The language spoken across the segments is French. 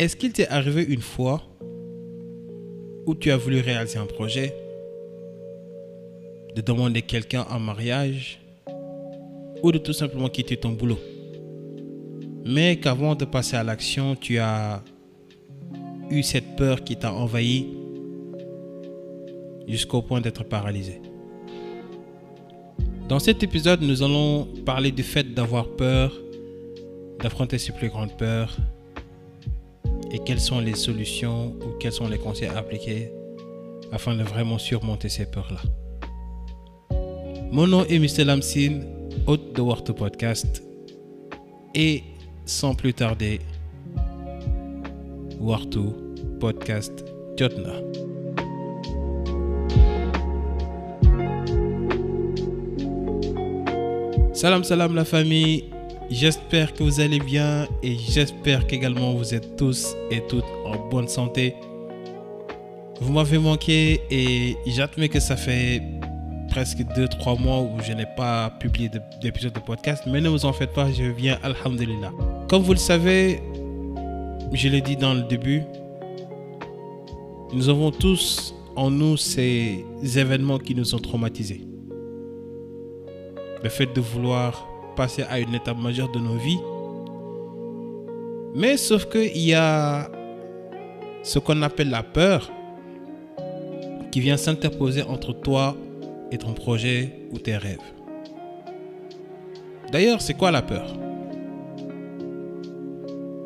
est-ce qu'il t'est arrivé une fois où tu as voulu réaliser un projet, de demander quelqu'un en mariage ou de tout simplement quitter ton boulot? Mais qu'avant de passer à l'action, tu as eu cette peur qui t'a envahi jusqu'au point d'être paralysé. Dans cet épisode, nous allons parler du fait d'avoir peur, d'affronter ses plus grandes peurs et quelles sont les solutions ou quels sont les conseils à appliquer afin de vraiment surmonter ces peurs-là? Mon nom est Mr. Lamsin, hôte de War Podcast et sans plus tarder, Wartu Podcast Jotna. Salam salam la famille, j'espère que vous allez bien et j'espère qu'également vous êtes tous et toutes en bonne santé. Vous m'avez manqué et j'admets que ça fait presque 2-3 mois où je n'ai pas publié d'épisode de podcast, mais ne vous en faites pas, je viens, alhamdulillah. Comme vous le savez, je l'ai dit dans le début, nous avons tous en nous ces événements qui nous ont traumatisés. Le fait de vouloir passer à une étape majeure de nos vies. Mais sauf qu'il y a ce qu'on appelle la peur qui vient s'interposer entre toi et ton projet ou tes rêves. D'ailleurs, c'est quoi la peur?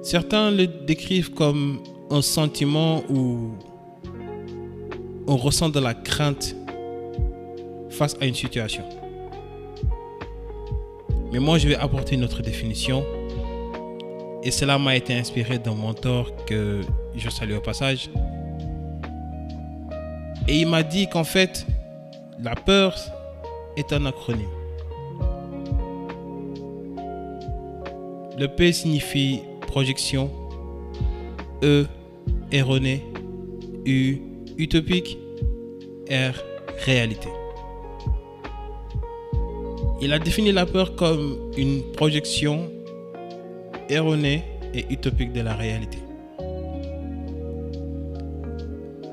Certains le décrivent comme un sentiment où on ressent de la crainte face à une situation. Mais moi, je vais apporter une autre définition. Et cela m'a été inspiré d'un mentor que je salue au passage. Et il m'a dit qu'en fait, la peur est un acronyme. Le P signifie projection, E, erroné, U, utopique, R, réalité. Il a défini la peur comme une projection erronée et utopique de la réalité.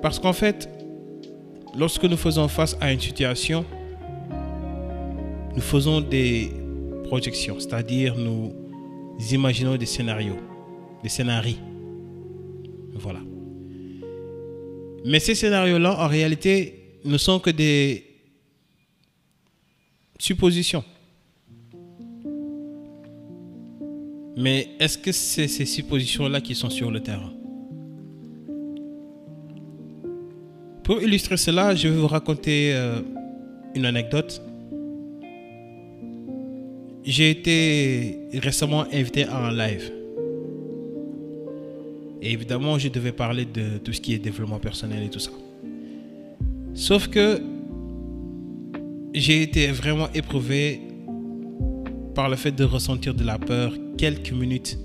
Parce qu'en fait, lorsque nous faisons face à une situation, nous faisons des projections, c'est-à-dire nous imaginons des scénarios, des scénarios. Voilà. Mais ces scénarios-là, en réalité, ne sont que des suppositions. Mais est-ce que c'est ces suppositions-là qui sont sur le terrain? Pour illustrer cela, je vais vous raconter euh, une anecdote. J'ai été récemment invité à un live. Et évidemment, je devais parler de tout ce qui est développement personnel et tout ça. Sauf que j'ai été vraiment éprouvé par le fait de ressentir de la peur quelques minutes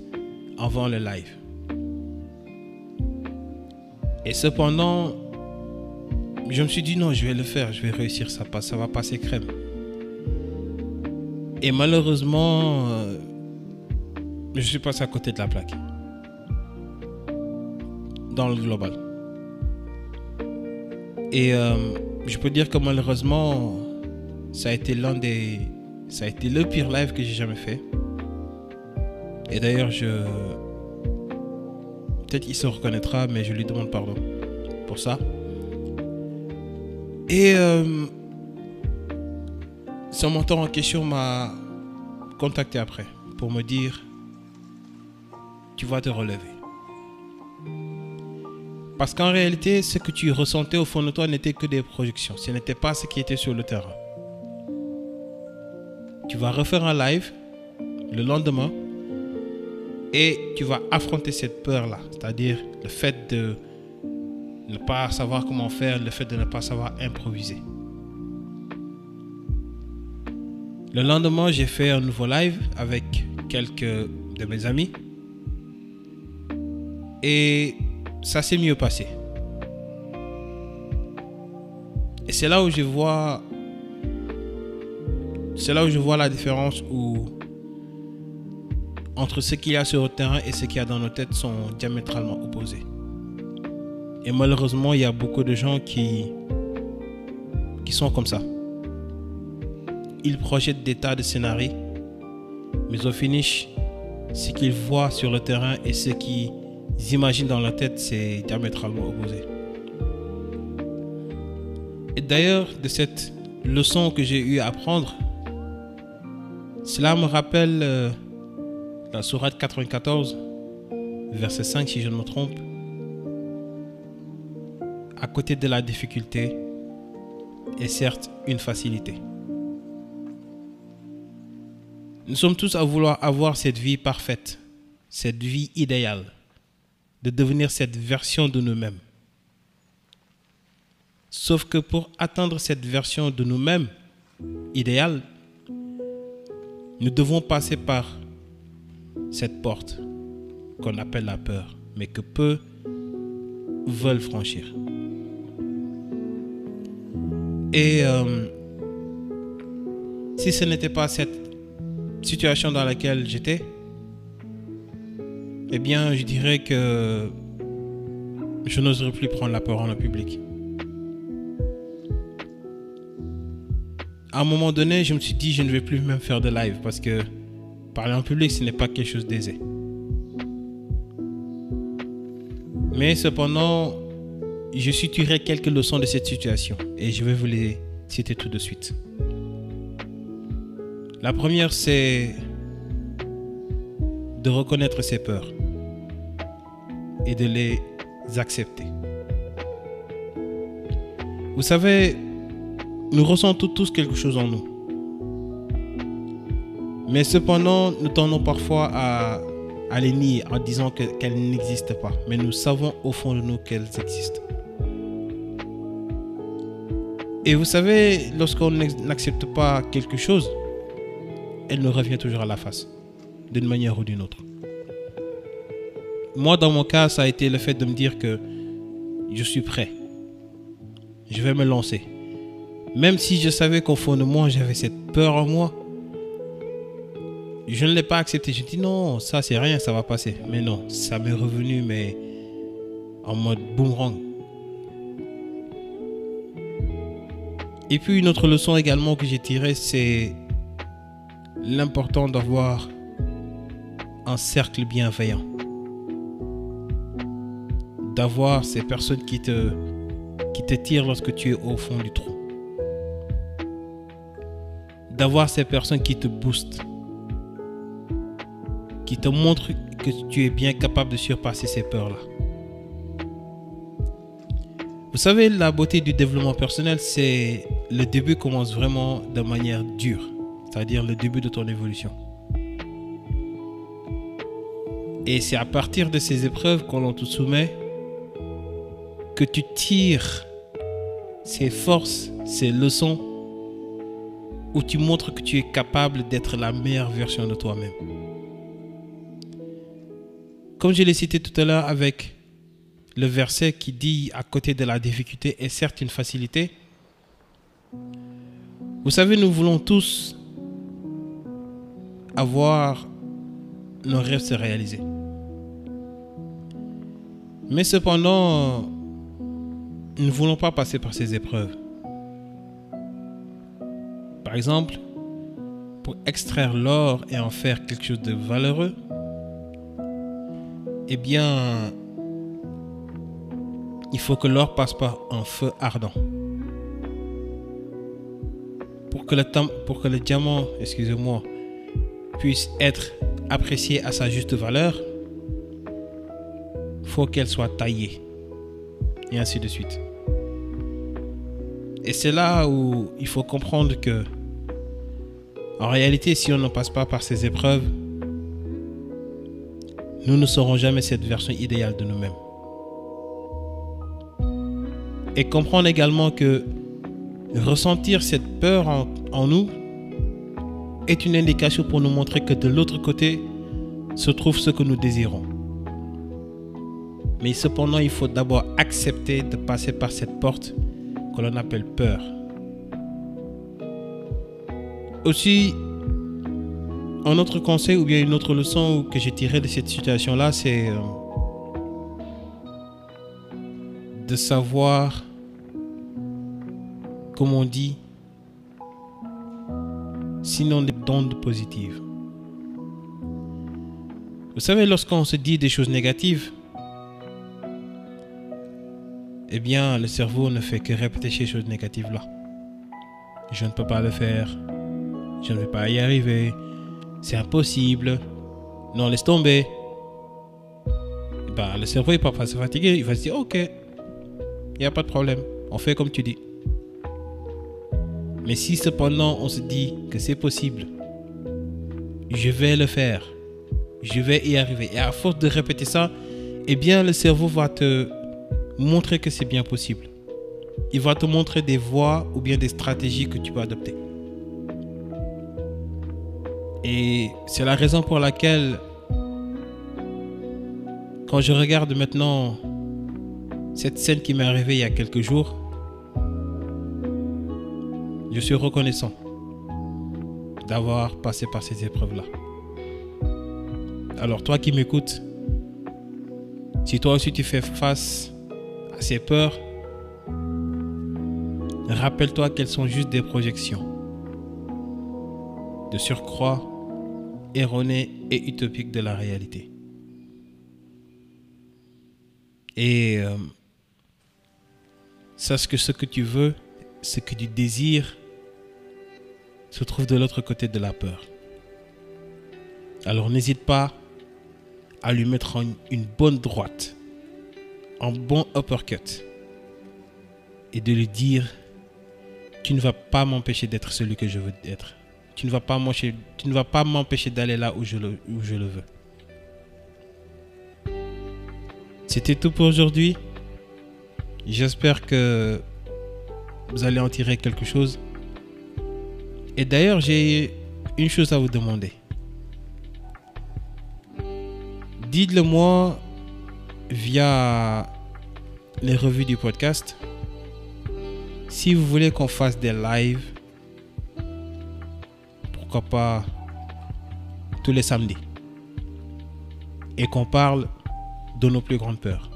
avant le live. Et cependant, je me suis dit non, je vais le faire, je vais réussir, ça, ça va passer crème. Et malheureusement, euh, je suis passé à côté de la plaque. Dans le global. Et euh, je peux dire que malheureusement, ça a été l'un des. Ça a été le pire live que j'ai jamais fait. Et d'ailleurs, je. Peut-être qu'il se reconnaîtra, mais je lui demande pardon pour ça. Et euh, son mentor en question m'a contacté après pour me dire tu vas te relever. Parce qu'en réalité, ce que tu ressentais au fond de toi n'était que des projections. Ce n'était pas ce qui était sur le terrain. Tu vas refaire un live le lendemain et tu vas affronter cette peur-là. C'est-à-dire le fait de ne pas savoir comment faire, le fait de ne pas savoir improviser. Le lendemain, j'ai fait un nouveau live avec quelques de mes amis. Et ça s'est mieux passé. Et c'est là où je vois c'est là où je vois la différence où entre ce qu'il y a sur le terrain et ce qu'il y a dans nos têtes sont diamétralement opposés. Et malheureusement, il y a beaucoup de gens qui, sont comme ça. Ils projettent des tas de scénarios, mais au finish, ce qu'ils voient sur le terrain et ce qu'ils imaginent dans la tête, c'est diamétralement opposé. Et d'ailleurs, de cette leçon que j'ai eu à apprendre, cela me rappelle euh, la sourate 94, verset 5 si je ne me trompe. À côté de la difficulté est certes une facilité. Nous sommes tous à vouloir avoir cette vie parfaite, cette vie idéale, de devenir cette version de nous-mêmes. Sauf que pour atteindre cette version de nous-mêmes idéale, nous devons passer par cette porte qu'on appelle la peur, mais que peu veulent franchir. Et euh, si ce n'était pas cette situation dans laquelle j'étais, eh bien, je dirais que je n'oserais plus prendre la parole en public. À un moment donné, je me suis dit, je ne vais plus même faire de live parce que parler en public, ce n'est pas quelque chose d'aisé. Mais cependant, je suis tiré quelques leçons de cette situation et je vais vous les citer tout de suite. La première, c'est de reconnaître ses peurs et de les accepter. Vous savez, nous ressentons tous quelque chose en nous. Mais cependant, nous tendons parfois à, les nier en disant qu'elles n'existent pas. Mais nous savons au fond de nous qu'elles existent. Et vous savez, lorsqu'on n'accepte pas quelque chose, elle nous revient toujours à la face, d'une manière ou d'une autre. Moi, dans mon cas, ça a été le fait de me dire que je suis prêt. Je vais me lancer. Même si je savais qu'au fond de moi, j'avais cette peur en moi, je ne l'ai pas accepté. Je dis non, ça c'est rien, ça va passer. Mais non, ça m'est revenu, mais en mode boomerang. Et puis une autre leçon également que j'ai tirée, c'est l'important d'avoir un cercle bienveillant. D'avoir ces personnes qui te, qui te tirent lorsque tu es au fond du trou. D'avoir ces personnes qui te boostent. Qui te montrent que tu es bien capable de surpasser ces peurs-là. Vous savez, la beauté du développement personnel, c'est le début commence vraiment de manière dure c'est-à-dire le début de ton évolution. Et c'est à partir de ces épreuves qu'on te soumet que tu tires ces forces, ces leçons, où tu montres que tu es capable d'être la meilleure version de toi-même. Comme je l'ai cité tout à l'heure avec le verset qui dit à côté de la difficulté est certes une facilité, vous savez, nous voulons tous avoir nos rêves se réaliser. Mais cependant, nous ne voulons pas passer par ces épreuves. Par exemple, pour extraire l'or et en faire quelque chose de valeureux, eh bien, il faut que l'or passe par un feu ardent. Pour que le, diamant, excusez-moi, puisse être appréciée à sa juste valeur, faut qu'elle soit taillée. Et ainsi de suite. Et c'est là où il faut comprendre que, en réalité, si on ne passe pas par ces épreuves, nous ne serons jamais cette version idéale de nous-mêmes. Et comprendre également que ressentir cette peur en nous est une indication pour nous montrer que de l'autre côté se trouve ce que nous désirons. Mais cependant, il faut d'abord accepter de passer par cette porte que l'on appelle peur. Aussi, un autre conseil ou bien une autre leçon que j'ai tiré de cette situation-là, c'est euh, de savoir, comme on dit, sinon des ondes positives. Vous savez, lorsqu'on se dit des choses négatives, eh bien, le cerveau ne fait que répéter ces choses négatives-là. Je ne peux pas le faire. Je ne vais pas y arriver. C'est impossible. Non, laisse tomber. Bah, le cerveau est pas se fatiguer. Il va se dire, ok, il n'y a pas de problème. On fait comme tu dis. Mais si cependant on se dit que c'est possible, je vais le faire, je vais y arriver. Et à force de répéter ça, eh bien le cerveau va te montrer que c'est bien possible. Il va te montrer des voies ou bien des stratégies que tu peux adopter. Et c'est la raison pour laquelle, quand je regarde maintenant cette scène qui m'est arrivée il y a quelques jours, je suis reconnaissant d'avoir passé par ces épreuves-là. Alors toi qui m'écoutes, si toi aussi tu fais face à ces peurs, rappelle-toi qu'elles sont juste des projections. De surcroît, erronées et utopiques de la réalité. Et euh, sache que ce que tu veux, ce que tu désires, se trouve de l'autre côté de la peur. Alors n'hésite pas à lui mettre une bonne droite, un bon uppercut, et de lui dire, tu ne vas pas m'empêcher d'être celui que je veux être. Tu ne vas pas m'empêcher d'aller là où je, le, où je le veux. C'était tout pour aujourd'hui. J'espère que vous allez en tirer quelque chose. Et d'ailleurs, j'ai une chose à vous demander. Dites-le moi via les revues du podcast. Si vous voulez qu'on fasse des lives, pourquoi pas tous les samedis. Et qu'on parle de nos plus grandes peurs.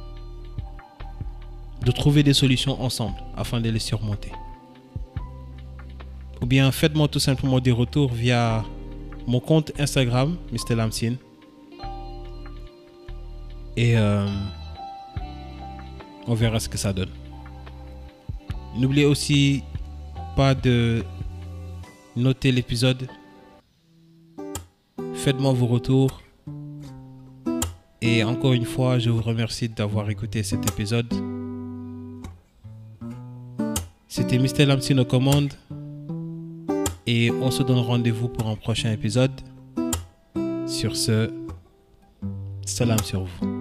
De trouver des solutions ensemble afin de les surmonter. Ou bien faites-moi tout simplement des retours via mon compte Instagram, Mr. Lamsin. Et euh, on verra ce que ça donne. N'oubliez aussi pas de noter l'épisode. Faites-moi vos retours. Et encore une fois, je vous remercie d'avoir écouté cet épisode. C'était Mr. Lamsin aux commandes. Et on se donne rendez-vous pour un prochain épisode. Sur ce, salam sur vous.